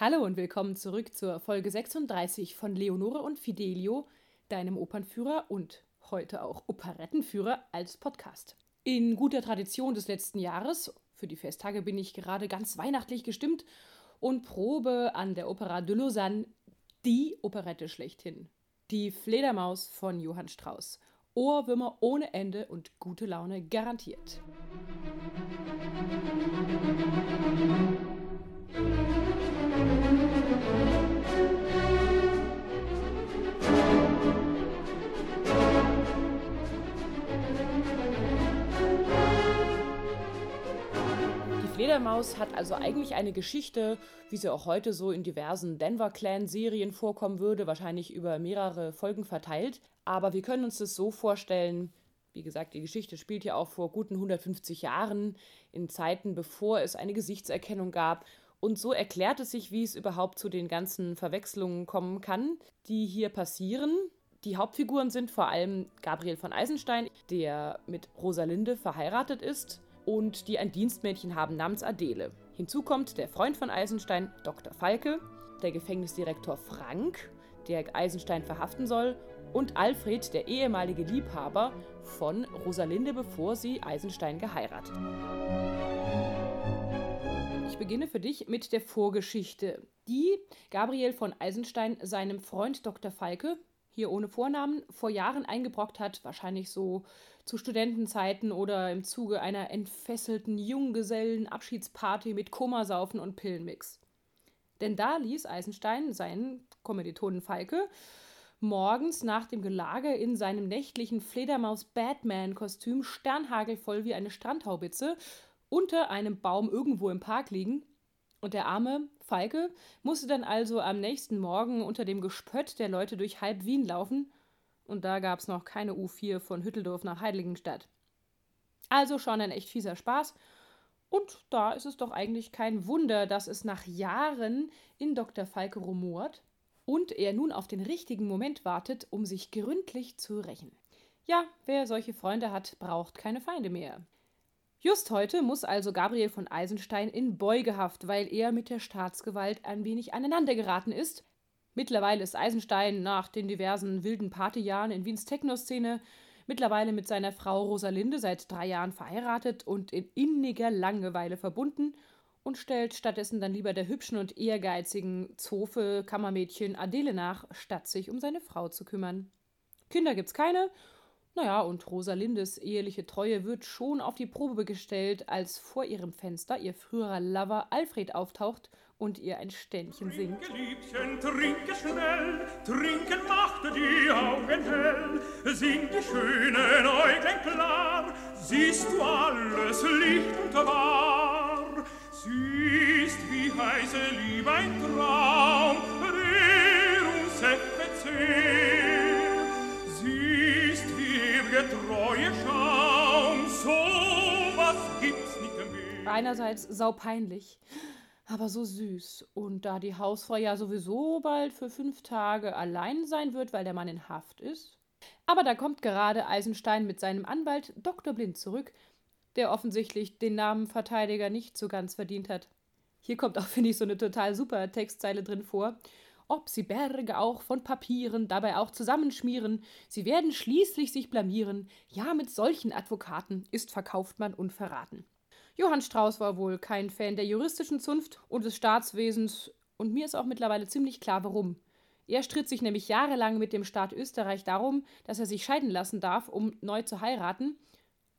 Hallo und willkommen zurück zur Folge 36 von Leonore und Fidelio, deinem Opernführer und heute auch Operettenführer als Podcast. In guter Tradition des letzten Jahres, für die Festtage bin ich gerade ganz weihnachtlich gestimmt und probe an der Opera de Lausanne die Operette schlechthin. Die Fledermaus von Johann Strauss. Ohrwürmer ohne Ende und gute Laune garantiert. Fledermaus hat also eigentlich eine Geschichte, wie sie auch heute so in diversen Denver Clan-Serien vorkommen würde, wahrscheinlich über mehrere Folgen verteilt. Aber wir können uns das so vorstellen, wie gesagt, die Geschichte spielt ja auch vor guten 150 Jahren, in Zeiten, bevor es eine Gesichtserkennung gab. Und so erklärt es sich, wie es überhaupt zu den ganzen Verwechslungen kommen kann, die hier passieren. Die Hauptfiguren sind vor allem Gabriel von Eisenstein, der mit Rosalinde verheiratet ist und die ein Dienstmädchen haben namens Adele. Hinzu kommt der Freund von Eisenstein, Dr. Falke, der Gefängnisdirektor Frank, der Eisenstein verhaften soll, und Alfred, der ehemalige Liebhaber von Rosalinde, bevor sie Eisenstein geheiratet. Ich beginne für dich mit der Vorgeschichte, die Gabriel von Eisenstein seinem Freund Dr. Falke, hier ohne Vornamen, vor Jahren eingebrockt hat, wahrscheinlich so zu Studentenzeiten oder im Zuge einer entfesselten Junggesellen-Abschiedsparty mit Kummersaufen und Pillenmix. Denn da ließ Eisenstein seinen Kommilitonen Falke morgens nach dem Gelage in seinem nächtlichen Fledermaus-Batman-Kostüm sternhagelvoll wie eine Strandhaubitze unter einem Baum irgendwo im Park liegen. Und der arme Falke musste dann also am nächsten Morgen unter dem Gespött der Leute durch halb Wien laufen und da gab es noch keine U4 von Hütteldorf nach Heiligenstadt. Also schon ein echt fieser Spaß. Und da ist es doch eigentlich kein Wunder, dass es nach Jahren in Dr. Falke rumort und er nun auf den richtigen Moment wartet, um sich gründlich zu rächen. Ja, wer solche Freunde hat, braucht keine Feinde mehr. Just heute muss also Gabriel von Eisenstein in Beugehaft, weil er mit der Staatsgewalt ein wenig aneinandergeraten ist, Mittlerweile ist Eisenstein nach den diversen wilden Partyjahren in Wiens Techno-Szene mittlerweile mit seiner Frau Rosalinde seit drei Jahren verheiratet und in inniger Langeweile verbunden und stellt stattdessen dann lieber der hübschen und ehrgeizigen Zofe Kammermädchen Adele nach, statt sich um seine Frau zu kümmern. Kinder gibt's keine. Naja, und Rosalindes eheliche Treue wird schon auf die Probe gestellt, als vor ihrem Fenster ihr früherer Lover Alfred auftaucht und ihr ein Ständchen singt. Trinke, Liebchen, trinke schnell, trinken macht die Augen hell, sind die schönen Äuglein klar, siehst du alles Licht und wahr, siehst wie heiße Liebe ein Traum, der uns Einerseits saupeinlich, aber so süß. Und da die Hausfrau ja sowieso bald für fünf Tage allein sein wird, weil der Mann in Haft ist. Aber da kommt gerade Eisenstein mit seinem Anwalt Dr. Blind zurück, der offensichtlich den Namen Verteidiger nicht so ganz verdient hat. Hier kommt auch, finde ich, so eine total super Textzeile drin vor. Ob sie Berge auch von Papieren dabei auch zusammenschmieren, sie werden schließlich sich blamieren. Ja, mit solchen Advokaten ist verkauft man unverraten. Johann Strauß war wohl kein Fan der juristischen Zunft und des Staatswesens, und mir ist auch mittlerweile ziemlich klar, warum. Er stritt sich nämlich jahrelang mit dem Staat Österreich darum, dass er sich scheiden lassen darf, um neu zu heiraten,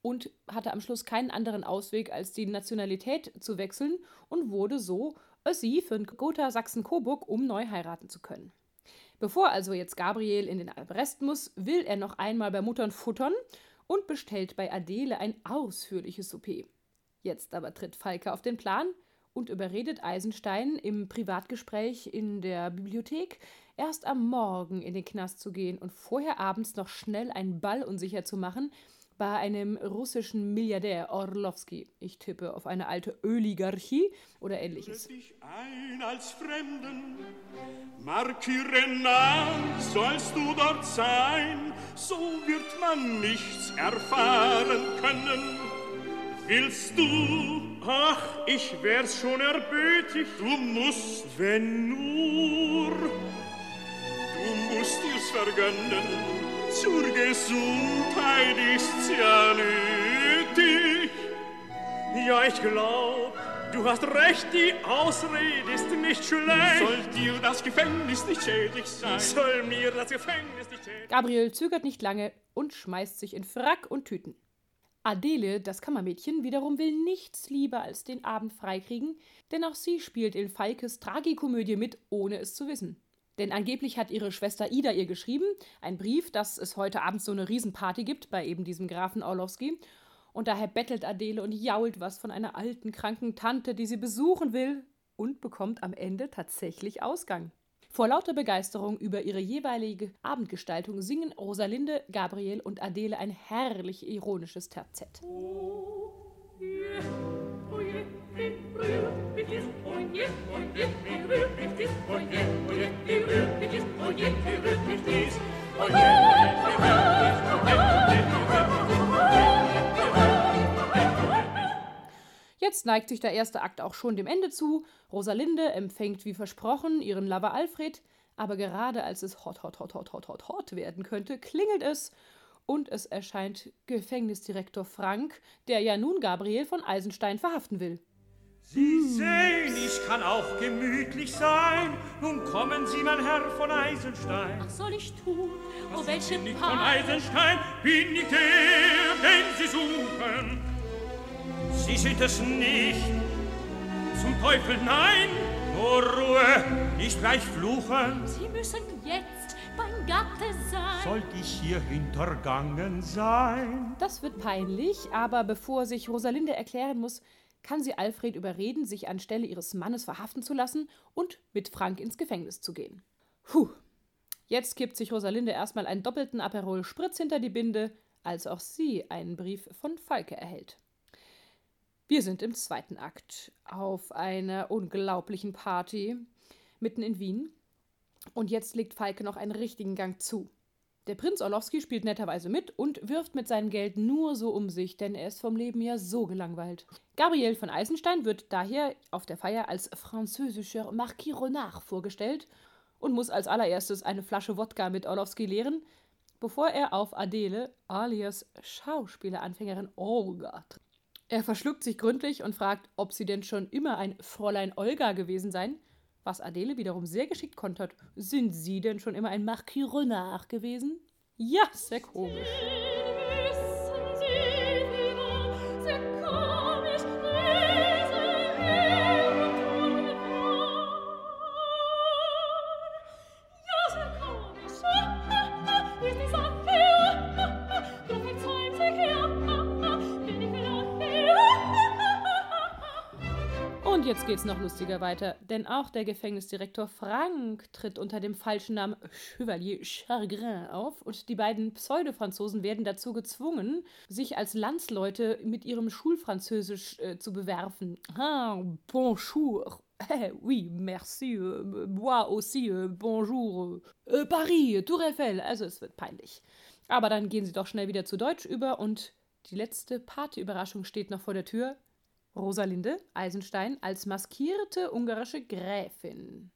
und hatte am Schluss keinen anderen Ausweg, als die Nationalität zu wechseln und wurde so Össi für Gotha Sachsen-Coburg, um neu heiraten zu können. Bevor also jetzt Gabriel in den Arrest muss, will er noch einmal bei Muttern futtern und bestellt bei Adele ein ausführliches Souper. Jetzt aber tritt Falke auf den Plan und überredet Eisenstein im Privatgespräch in der Bibliothek, erst am Morgen in den Knast zu gehen und vorher abends noch schnell einen Ball unsicher zu machen bei einem russischen Milliardär Orlowski. Ich tippe auf eine alte Oligarchie oder ähnliches. dich ein als Fremden, nach, sollst du dort sein, so wird man nichts erfahren können. Willst du Ach, ich wär's schon erbötig. Du musst. Wenn nur. Du musst dir's vergönnen. Zur Gesundheit ist's ja nötig. Ja, ich glaub, du hast recht, die Ausrede ist nicht schlecht. Soll dir das Gefängnis nicht schädlich sein? Soll mir das Gefängnis nicht schädlich Gabriel zögert nicht lange und schmeißt sich in Frack und Tüten. Adele, das Kammermädchen, wiederum will nichts lieber als den Abend freikriegen, denn auch sie spielt in Falkes Tragikomödie mit, ohne es zu wissen. Denn angeblich hat ihre Schwester Ida ihr geschrieben, ein Brief, dass es heute Abend so eine Riesenparty gibt bei eben diesem Grafen Orlowski. Und daher bettelt Adele und jault was von einer alten, kranken Tante, die sie besuchen will und bekommt am Ende tatsächlich Ausgang. Vor lauter Begeisterung über ihre jeweilige Abendgestaltung singen Rosalinde, Gabriel und Adele ein herrlich ironisches Terzett. Jetzt neigt sich der erste Akt auch schon dem Ende zu. Rosalinde empfängt wie versprochen ihren Lover Alfred, aber gerade als es hot, hot, hot, hot, hot, hot, hot werden könnte, klingelt es und es erscheint Gefängnisdirektor Frank, der ja nun Gabriel von Eisenstein verhaften will. Sie sehen, ich kann auch gemütlich sein. Nun kommen Sie, mein Herr von Eisenstein. Was soll ich tun? Oh, Was welche bin ich von? Eisenstein, bin ich der, den Sie suchen. Sie sind es nicht. Zum Teufel nein, nur Ruhe, nicht gleich fluchen. Sie müssen jetzt mein Gatte sein. Sollt ich hier hintergangen sein? Das wird peinlich, aber bevor sich Rosalinde erklären muss, kann sie Alfred überreden, sich anstelle ihres Mannes verhaften zu lassen und mit Frank ins Gefängnis zu gehen. Puh. Jetzt kippt sich Rosalinde erstmal einen doppelten Aperol Spritz hinter die Binde, als auch sie einen Brief von Falke erhält. Wir sind im zweiten Akt auf einer unglaublichen Party mitten in Wien. Und jetzt legt Falke noch einen richtigen Gang zu. Der Prinz Orlowski spielt netterweise mit und wirft mit seinem Geld nur so um sich, denn er ist vom Leben ja so gelangweilt. Gabriel von Eisenstein wird daher auf der Feier als französischer Marquis Renard vorgestellt und muss als allererstes eine Flasche Wodka mit Orlowski leeren, bevor er auf Adele alias Schauspieleranfängerin Olga trifft. Er verschluckt sich gründlich und fragt, ob sie denn schon immer ein Fräulein Olga gewesen seien, was Adele wiederum sehr geschickt kontert. Sind Sie denn schon immer ein Marquis Renard gewesen? Ja, sehr komisch. Jetzt geht's noch lustiger weiter, denn auch der Gefängnisdirektor Frank tritt unter dem falschen Namen Chevalier Chargrin auf und die beiden Pseudo-Franzosen werden dazu gezwungen, sich als Landsleute mit ihrem Schulfranzösisch äh, zu bewerfen. Ah, bonjour. Eh, oui, merci. Euh, moi aussi, euh, bonjour. Euh, Paris, Tour Eiffel. Also es wird peinlich. Aber dann gehen sie doch schnell wieder zu Deutsch über und die letzte Partyüberraschung steht noch vor der Tür. Rosalinde Eisenstein als maskierte ungarische Gräfin.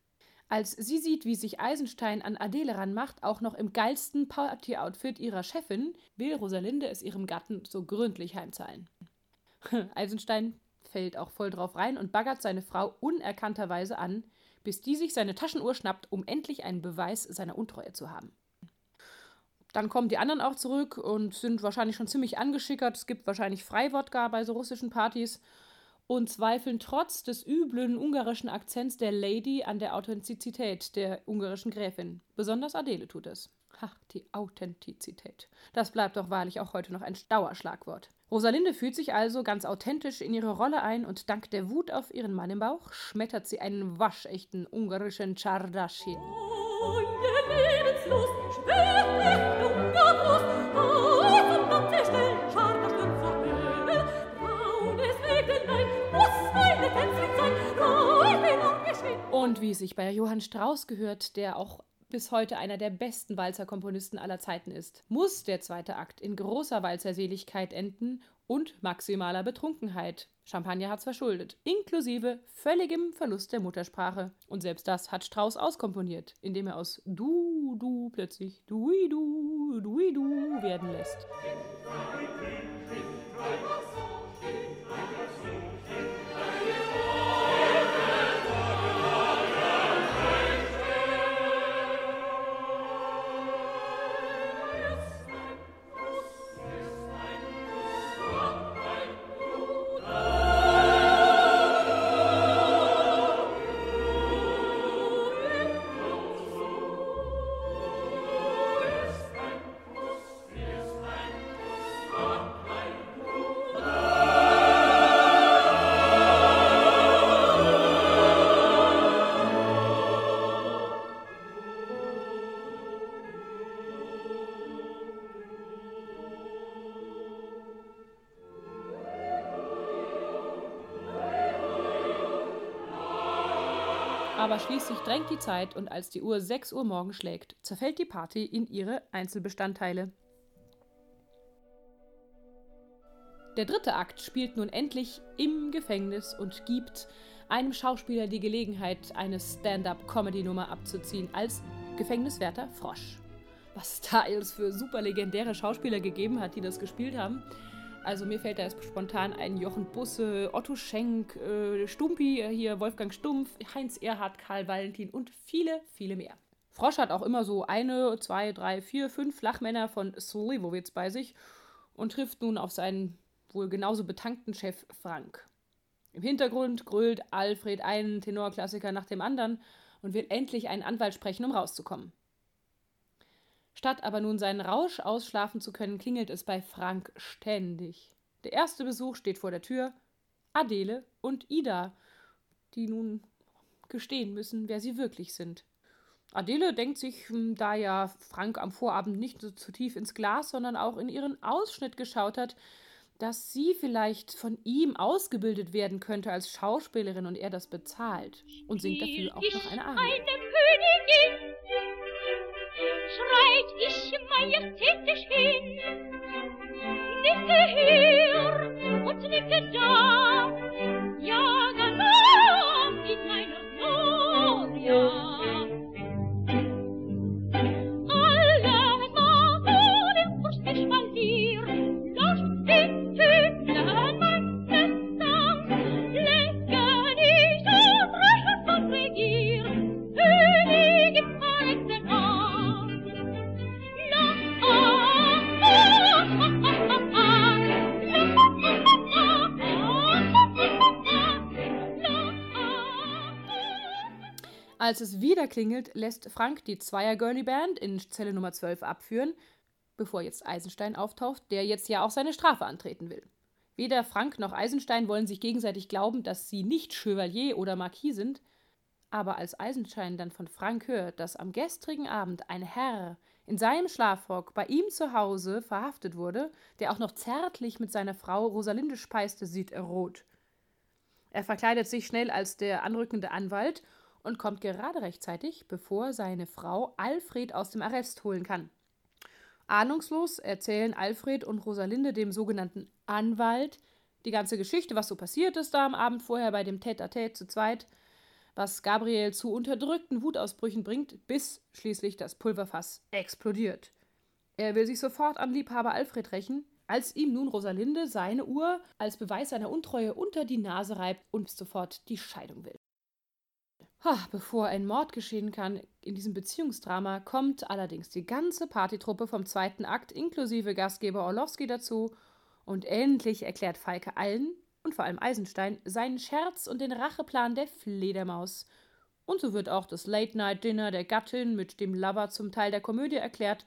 Als sie sieht, wie sich Eisenstein an Adele ranmacht, auch noch im geilsten Party-Outfit ihrer Chefin, will Rosalinde es ihrem Gatten so gründlich heimzahlen. Eisenstein fällt auch voll drauf rein und baggert seine Frau unerkannterweise an, bis die sich seine Taschenuhr schnappt, um endlich einen Beweis seiner Untreue zu haben. Dann kommen die anderen auch zurück und sind wahrscheinlich schon ziemlich angeschickert. Es gibt wahrscheinlich Freiwodka bei so russischen Partys und zweifeln trotz des üblen ungarischen Akzents der Lady an der Authentizität der ungarischen Gräfin. Besonders Adele tut es. Ach, die Authentizität. Das bleibt doch wahrlich auch heute noch ein Dauerschlagwort. Rosalinde fühlt sich also ganz authentisch in ihre Rolle ein und dank der Wut auf ihren Mann im Bauch schmettert sie einen waschechten ungarischen Czardasch hin. Oh, wie es sich bei Johann Strauss gehört, der auch bis heute einer der besten Walzerkomponisten aller Zeiten ist, muss der zweite Akt in großer Walzerseligkeit enden und maximaler Betrunkenheit. Champagner hat's verschuldet, inklusive völligem Verlust der Muttersprache. Und selbst das hat Strauss auskomponiert, indem er aus du, du plötzlich dui, du, dui, du werden lässt. Aber schließlich drängt die Zeit und als die Uhr 6 Uhr morgens schlägt, zerfällt die Party in ihre Einzelbestandteile. Der dritte Akt spielt nun endlich im Gefängnis und gibt einem Schauspieler die Gelegenheit, eine Stand-up-Comedy-Nummer abzuziehen als Gefängniswärter Frosch. Was es für super legendäre Schauspieler gegeben hat, die das gespielt haben. Also mir fällt da jetzt spontan ein Jochen Busse, Otto Schenk, äh, Stumpi, äh, hier Wolfgang Stumpf, Heinz Erhard, Karl Valentin und viele, viele mehr. Frosch hat auch immer so eine, zwei, drei, vier, fünf Flachmänner von Slivovitz bei sich und trifft nun auf seinen wohl genauso betankten Chef Frank. Im Hintergrund grölt Alfred einen Tenorklassiker nach dem anderen und will endlich einen Anwalt sprechen, um rauszukommen. Statt aber nun seinen Rausch ausschlafen zu können, klingelt es bei Frank ständig. Der erste Besuch steht vor der Tür. Adele und Ida, die nun gestehen müssen, wer sie wirklich sind. Adele denkt sich, hm, da ja Frank am Vorabend nicht so zu tief ins Glas, sondern auch in ihren Ausschnitt geschaut hat, dass sie vielleicht von ihm ausgebildet werden könnte als Schauspielerin und er das bezahlt und singt dafür auch noch eine Arie. Eine Königin schreit ich majestätisch hin. Nicke hier und nicke da, ja Als es wieder klingelt, lässt Frank die Zweier-Girly-Band in Zelle Nummer 12 abführen, bevor jetzt Eisenstein auftaucht, der jetzt ja auch seine Strafe antreten will. Weder Frank noch Eisenstein wollen sich gegenseitig glauben, dass sie nicht Chevalier oder Marquis sind, aber als Eisenstein dann von Frank hört, dass am gestrigen Abend ein Herr in seinem Schlafrock bei ihm zu Hause verhaftet wurde, der auch noch zärtlich mit seiner Frau Rosalinde speiste, sieht er rot. Er verkleidet sich schnell als der anrückende Anwalt und kommt gerade rechtzeitig, bevor seine Frau Alfred aus dem Arrest holen kann. Ahnungslos erzählen Alfred und Rosalinde dem sogenannten Anwalt die ganze Geschichte, was so passiert ist da am Abend vorher bei dem Tête-à-Tête zu zweit, was Gabriel zu unterdrückten Wutausbrüchen bringt, bis schließlich das Pulverfass explodiert. Er will sich sofort an Liebhaber Alfred rächen, als ihm nun Rosalinde seine Uhr als Beweis seiner Untreue unter die Nase reibt und sofort die Scheidung will. Bevor ein Mord geschehen kann in diesem Beziehungsdrama, kommt allerdings die ganze Partytruppe vom zweiten Akt inklusive Gastgeber Orlowski dazu und endlich erklärt Falke allen und vor allem Eisenstein seinen Scherz und den Racheplan der Fledermaus. Und so wird auch das Late-Night-Dinner der Gattin mit dem Lover zum Teil der Komödie erklärt.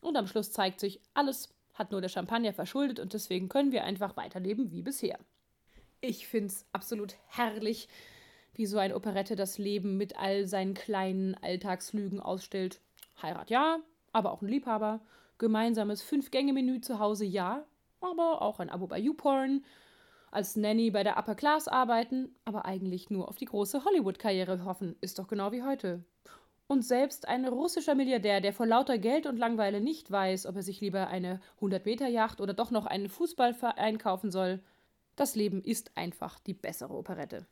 Und am Schluss zeigt sich, alles hat nur der Champagner verschuldet und deswegen können wir einfach weiterleben wie bisher. Ich find's absolut herrlich, wie so eine Operette das Leben mit all seinen kleinen Alltagslügen ausstellt. Heirat ja, aber auch ein Liebhaber. Gemeinsames Fünf-Gänge-Menü zu Hause ja, aber auch ein Abo bei YouPorn. Als Nanny bei der Upper Class arbeiten, aber eigentlich nur auf die große Hollywood-Karriere hoffen, ist doch genau wie heute. Und selbst ein russischer Milliardär, der vor lauter Geld und Langweile nicht weiß, ob er sich lieber eine 100-Meter-Yacht oder doch noch einen Fußballverein kaufen soll, Das Leben ist einfach die bessere Operette.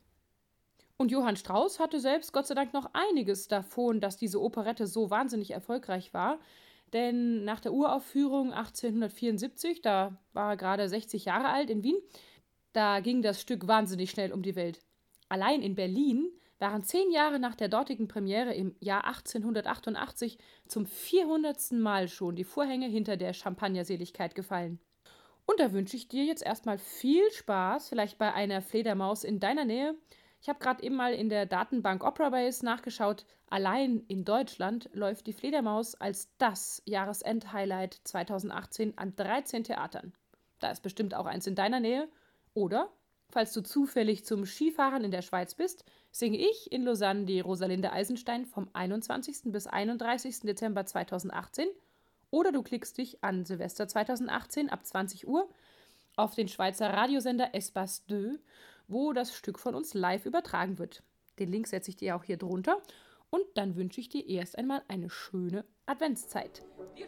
Und Johann Strauss hatte selbst Gott sei Dank noch einiges davon, dass diese Operette so wahnsinnig erfolgreich war. Denn nach der Uraufführung 1874, da war er gerade 60 Jahre alt in Wien, da ging das Stück wahnsinnig schnell um die Welt. Allein in Berlin waren zehn Jahre nach der dortigen Premiere im Jahr 1888 zum 400. Mal schon die Vorhänge hinter der Champagnerseligkeit gefallen. Und da wünsche ich dir jetzt erstmal viel Spaß, vielleicht bei einer Fledermaus in deiner Nähe. Ich habe gerade eben mal in der Datenbank Operabase nachgeschaut. Allein in Deutschland läuft die Fledermaus als das Jahresend-Highlight 2018 an 13 Theatern. Da ist bestimmt auch eins in deiner Nähe. Oder, falls du zufällig zum Skifahren in der Schweiz bist, singe ich in Lausanne die Rosalinde Eisenstein vom 21. bis 31. Dezember 2018 oder du klickst dich an Silvester 2018 ab 20 Uhr auf den Schweizer Radiosender Espace 2, wo das Stück von uns live übertragen wird. Den Link setze ich dir auch hier drunter und dann wünsche ich dir erst einmal eine schöne Adventszeit. Die